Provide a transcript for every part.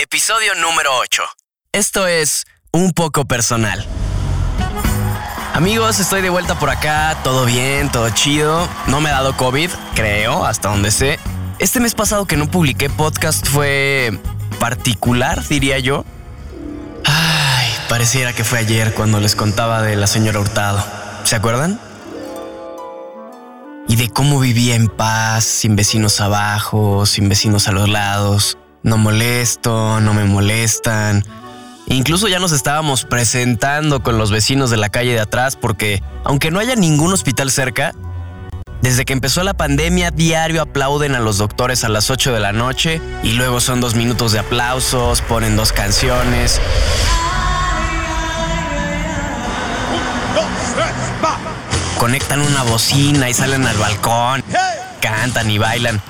Episodio número 8. Esto es un poco personal. Amigos, estoy de vuelta por acá, todo bien, todo chido. No me ha dado COVID, creo, hasta donde sé. Este mes pasado que no publiqué podcast fue particular, diría yo. Ay, pareciera que fue ayer cuando les contaba de la señora Hurtado. ¿Se acuerdan? Y de cómo vivía en paz, sin vecinos abajo, sin vecinos a los lados. No molesto, no me molestan. Incluso ya nos estábamos presentando con los vecinos de la calle de atrás porque, aunque no haya ningún hospital cerca, desde que empezó la pandemia, diario aplauden a los doctores a las 8 de la noche y luego son dos minutos de aplausos, ponen dos canciones. Conectan una bocina y salen al balcón, cantan y bailan.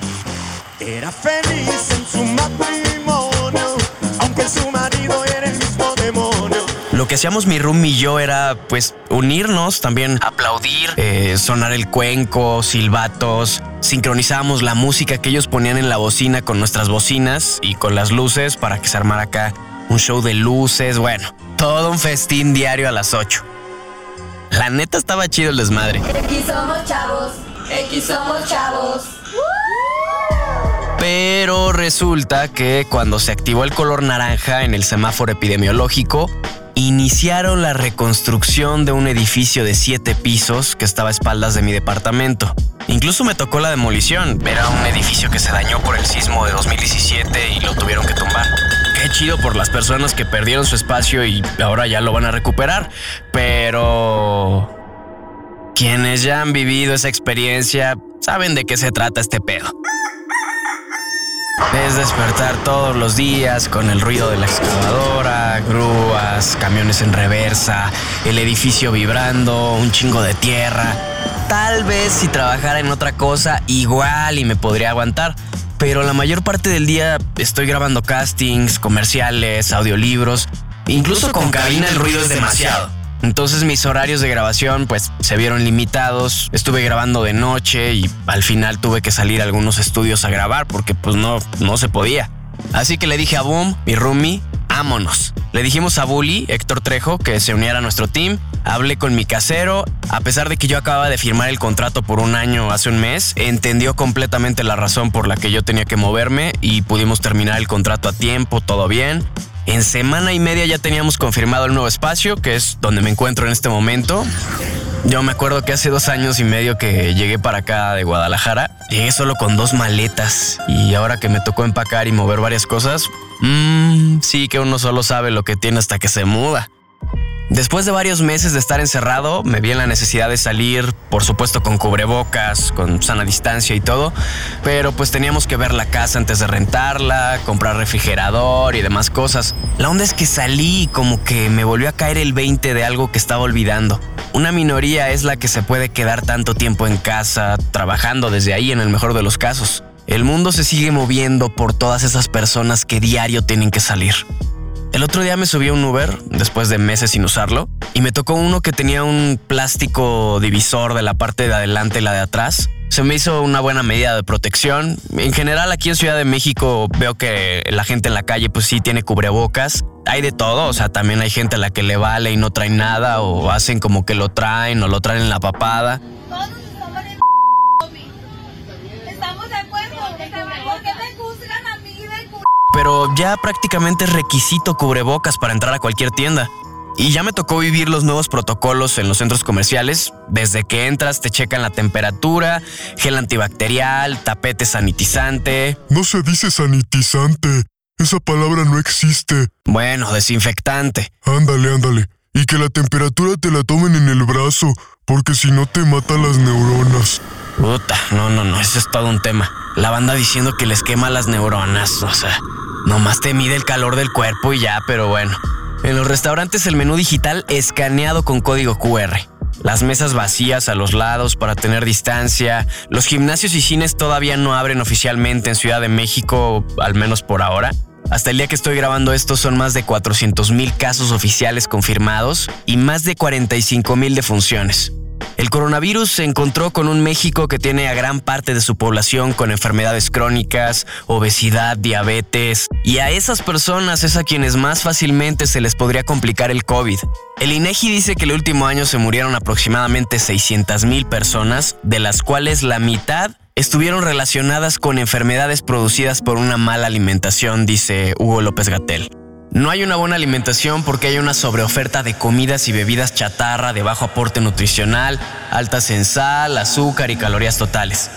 Era feliz en su matrimonio, aunque su marido era el mismo demonio. Lo que hacíamos mi room y yo era pues unirnos, también aplaudir, eh, sonar el cuenco, silbatos, sincronizábamos la música que ellos ponían en la bocina con nuestras bocinas y con las luces para que se armara acá un show de luces, bueno, todo un festín diario a las 8. La neta estaba chido el desmadre. X somos chavos, X somos chavos. Pero resulta que cuando se activó el color naranja en el semáforo epidemiológico, iniciaron la reconstrucción de un edificio de siete pisos que estaba a espaldas de mi departamento. Incluso me tocó la demolición. Era un edificio que se dañó por el sismo de 2017 y lo tuvieron que tumbar. Qué chido por las personas que perdieron su espacio y ahora ya lo van a recuperar. Pero... Quienes ya han vivido esa experiencia saben de qué se trata este pedo. Es despertar todos los días con el ruido de la excavadora, grúas, camiones en reversa, el edificio vibrando, un chingo de tierra. Tal vez si trabajara en otra cosa, igual y me podría aguantar. Pero la mayor parte del día estoy grabando castings, comerciales, audiolibros. Incluso con cabina el ruido es demasiado. Entonces mis horarios de grabación pues se vieron limitados, estuve grabando de noche y al final tuve que salir a algunos estudios a grabar porque pues no, no se podía. Así que le dije a Boom, mi roomie, ámonos. Le dijimos a Bully, Héctor Trejo, que se uniera a nuestro team. Hablé con mi casero. A pesar de que yo acababa de firmar el contrato por un año hace un mes, entendió completamente la razón por la que yo tenía que moverme y pudimos terminar el contrato a tiempo, todo bien. En semana y media ya teníamos confirmado el nuevo espacio, que es donde me encuentro en este momento. Yo me acuerdo que hace dos años y medio que llegué para acá de Guadalajara, llegué solo con dos maletas y ahora que me tocó empacar y mover varias cosas, mmm, sí que uno solo sabe lo que tiene hasta que se muda. Después de varios meses de estar encerrado, me vi en la necesidad de salir, por supuesto con cubrebocas, con sana distancia y todo, pero pues teníamos que ver la casa antes de rentarla, comprar refrigerador y demás cosas. La onda es que salí y como que me volvió a caer el 20 de algo que estaba olvidando. Una minoría es la que se puede quedar tanto tiempo en casa, trabajando desde ahí en el mejor de los casos. El mundo se sigue moviendo por todas esas personas que diario tienen que salir. El otro día me subí a un Uber, después de meses sin usarlo, y me tocó uno que tenía un plástico divisor de la parte de adelante y la de atrás. Se me hizo una buena medida de protección. En general aquí en Ciudad de México veo que la gente en la calle pues sí tiene cubrebocas. Hay de todo, o sea, también hay gente a la que le vale y no traen nada o hacen como que lo traen o lo traen en la papada. Todos estamos en Estamos de acuerdo. ¿Por qué me juzgan a mí de cu- pero ya prácticamente es requisito cubrebocas para entrar a cualquier tienda. Y ya me tocó vivir los nuevos protocolos en los centros comerciales. Desde que entras te checan la temperatura, gel antibacterial, tapete sanitizante, No se dice sanitizante. Esa palabra no existe. bueno, desinfectante. Ándale, ándale. Y que la temperatura te la tomen en el brazo, porque si no te matan las neuronas. Puta, no, no, no, eso es todo un tema. La banda diciendo que les quema las neuronas, o sea, nomás te mide el calor del cuerpo y ya, pero bueno. En los restaurantes el menú digital escaneado con código QR. Las mesas vacías a los lados para tener distancia. Los gimnasios y cines todavía no abren oficialmente en Ciudad de México, al menos por ahora. Hasta el día que estoy grabando esto son más de 400 mil casos oficiales confirmados y más de 45 mil defunciones. El coronavirus se encontró con un México que tiene a gran parte de su población con enfermedades crónicas, obesidad, diabetes, y a esas personas es a quienes más fácilmente se les podría complicar el COVID. El INEGI dice que el último año se murieron aproximadamente 600 mil personas, de las cuales la mitad estuvieron relacionadas con enfermedades producidas por una mala alimentación, dice Hugo López Gatel. No hay una buena alimentación porque hay una sobreoferta de comidas y bebidas chatarra de bajo aporte nutricional, altas en sal, azúcar y calorías totales.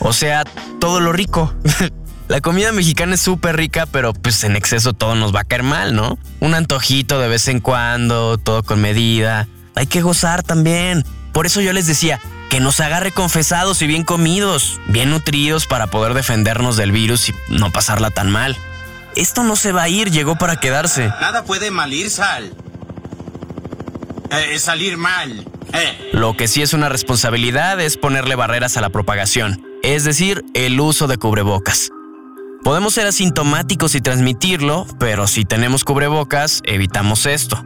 O sea, todo lo rico. La comida mexicana es súper rica, pero pues en exceso todo nos va a caer mal, ¿no? Un antojito de vez en cuando, todo con medida. Hay que gozar también. Por eso yo les decía, que nos agarre confesados y bien comidos, bien nutridos para poder defendernos del virus y no pasarla tan mal. Esto no se va a ir, llegó para quedarse. Nada puede mal ir, Sal. Eh, salir mal. Eh. Lo que sí es una responsabilidad es ponerle barreras a la propagación, es decir, el uso de cubrebocas. Podemos ser asintomáticos y transmitirlo, pero si tenemos cubrebocas, evitamos esto.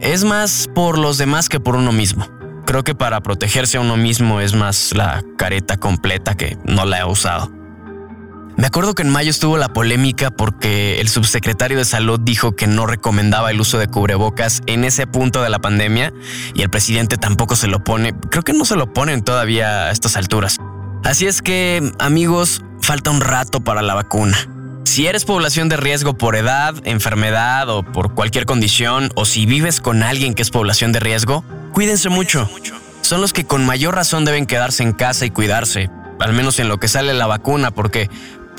Es más por los demás que por uno mismo. Creo que para protegerse a uno mismo es más la careta completa que no la he usado. Me acuerdo que en mayo estuvo la polémica porque el subsecretario de salud dijo que no recomendaba el uso de cubrebocas en ese punto de la pandemia y el presidente tampoco se lo pone. Creo que no se lo ponen todavía a estas alturas. Así es que, amigos, falta un rato para la vacuna. Si eres población de riesgo por edad, enfermedad o por cualquier condición, o si vives con alguien que es población de riesgo, cuídense mucho. Son los que con mayor razón deben quedarse en casa y cuidarse, al menos en lo que sale la vacuna, porque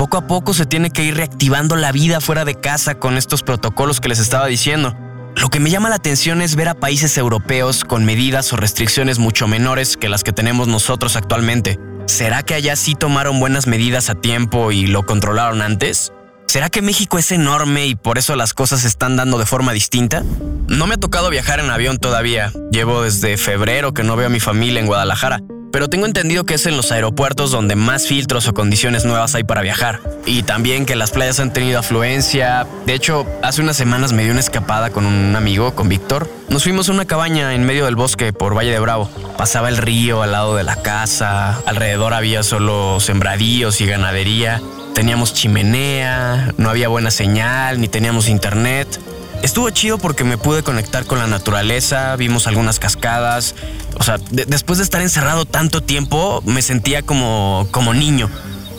poco a poco se tiene que ir reactivando la vida fuera de casa con estos protocolos que les estaba diciendo. Lo que me llama la atención es ver a países europeos con medidas o restricciones mucho menores que las que tenemos nosotros actualmente. ¿Será que allá sí tomaron buenas medidas a tiempo y lo controlaron antes? ¿Será que México es enorme y por eso las cosas se están dando de forma distinta? No me ha tocado viajar en avión todavía. Llevo desde febrero que no veo a mi familia en Guadalajara pero tengo entendido que es en los aeropuertos donde más filtros o condiciones nuevas hay para viajar. Y también que las playas han tenido afluencia. De hecho, hace unas semanas me di una escapada con un amigo, con Víctor. Nos fuimos a una cabaña en medio del bosque por Valle de Bravo. Pasaba el río al lado de la casa, alrededor había solo sembradíos y ganadería. Teníamos chimenea, no había buena señal, ni teníamos internet. Estuvo chido porque me pude conectar con la naturaleza, vimos algunas cascadas. O sea, después de estar encerrado tanto tiempo, me sentía como, como niño.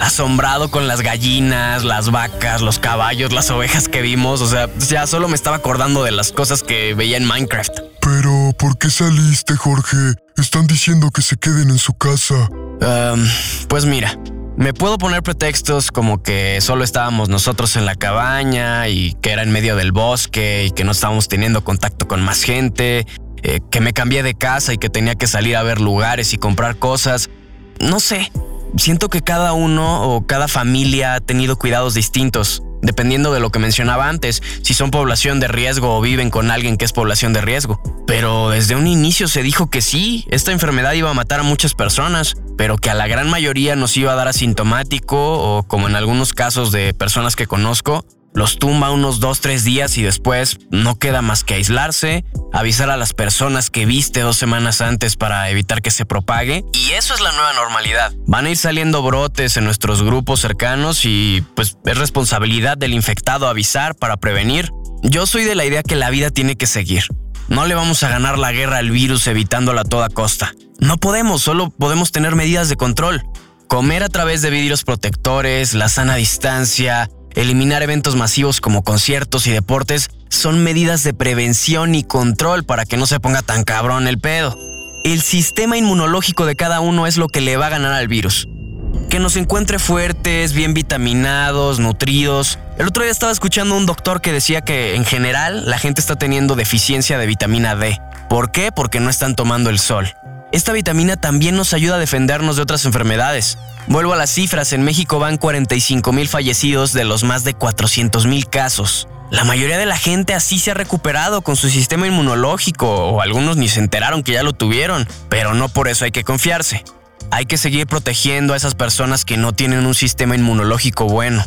Asombrado con las gallinas, las vacas, los caballos, las ovejas que vimos. O sea, ya solo me estaba acordando de las cosas que veía en Minecraft. Pero, ¿por qué saliste, Jorge? Están diciendo que se queden en su casa. pues mira, me puedo poner pretextos como que solo estábamos nosotros en la cabaña y que era en medio del bosque y que no estábamos teniendo contacto con más gente, eh, que me cambié de casa y que tenía que salir a ver lugares y comprar cosas. No sé, siento que cada uno o cada familia ha tenido cuidados distintos dependiendo de lo que mencionaba antes, si son población de riesgo o viven con alguien que es población de riesgo. Pero desde un inicio se dijo que sí, esta enfermedad iba a matar a muchas personas, pero que a la gran mayoría nos iba a dar asintomático o como en algunos casos de personas que conozco, los tumba unos 2-3 días y después no queda más que aislarse, avisar a las personas que viste dos semanas antes para evitar que se propague. Y eso es la nueva normalidad. Van a ir saliendo brotes en nuestros grupos cercanos y pues es responsabilidad del infectado avisar para prevenir. Yo soy de la idea que la vida tiene que seguir. No le vamos a ganar la guerra al virus evitándola a toda costa. No podemos, solo podemos tener medidas de control. Comer a través de vidrios protectores, la sana distancia, Eliminar eventos masivos como conciertos y deportes son medidas de prevención y control para que no se ponga tan cabrón el pedo. El sistema inmunológico de cada uno es lo que le va a ganar al virus. Que nos encuentre fuertes, bien vitaminados, nutridos. El otro día estaba escuchando a un doctor que decía que en general la gente está teniendo deficiencia de vitamina D. ¿Por qué? Porque no están tomando el sol. Esta vitamina también nos ayuda a defendernos de otras enfermedades. Vuelvo a las cifras, en México van 45 mil fallecidos de los más de 400 mil casos. La mayoría de la gente así se ha recuperado con su sistema inmunológico, o algunos ni se enteraron que ya lo tuvieron, pero no por eso hay que confiarse. Hay que seguir protegiendo a esas personas que no tienen un sistema inmunológico bueno.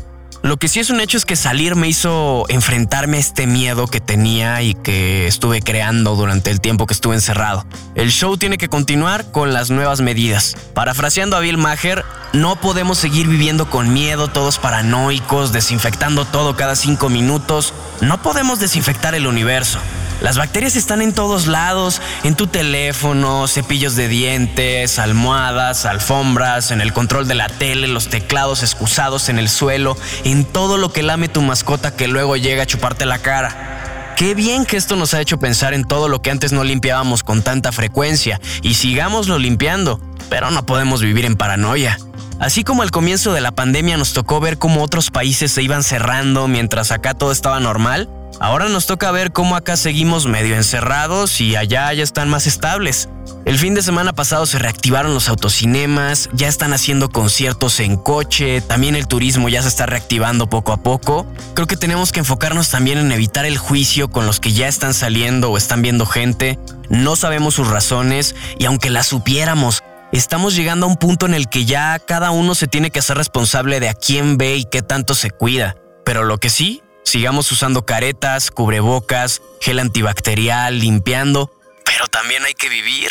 Lo que sí es un hecho es que salir me hizo enfrentarme a este miedo que tenía y que estuve creando durante el tiempo que estuve encerrado. El show tiene que continuar con las nuevas medidas. Parafraseando a Bill Maher, no podemos seguir viviendo con miedo, todos paranoicos, desinfectando todo cada cinco minutos. No podemos desinfectar el universo. Las bacterias están en todos lados, en tu teléfono, cepillos de dientes, almohadas, alfombras, en el control de la tele, los teclados excusados en el suelo, en todo lo que lame tu mascota que luego llega a chuparte la cara. Qué bien que esto nos ha hecho pensar en todo lo que antes no limpiábamos con tanta frecuencia y sigámoslo limpiando, pero no podemos vivir en paranoia. Así como al comienzo de la pandemia nos tocó ver cómo otros países se iban cerrando mientras acá todo estaba normal, Ahora nos toca ver cómo acá seguimos medio encerrados y allá ya están más estables. El fin de semana pasado se reactivaron los autocinemas, ya están haciendo conciertos en coche, también el turismo ya se está reactivando poco a poco. Creo que tenemos que enfocarnos también en evitar el juicio con los que ya están saliendo o están viendo gente. No sabemos sus razones y aunque las supiéramos, estamos llegando a un punto en el que ya cada uno se tiene que hacer responsable de a quién ve y qué tanto se cuida. Pero lo que sí Sigamos usando caretas, cubrebocas, gel antibacterial, limpiando, pero también hay que vivir.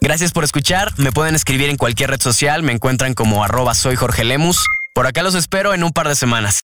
Gracias por escuchar, me pueden escribir en cualquier red social, me encuentran como arroba soy. Por acá los espero en un par de semanas.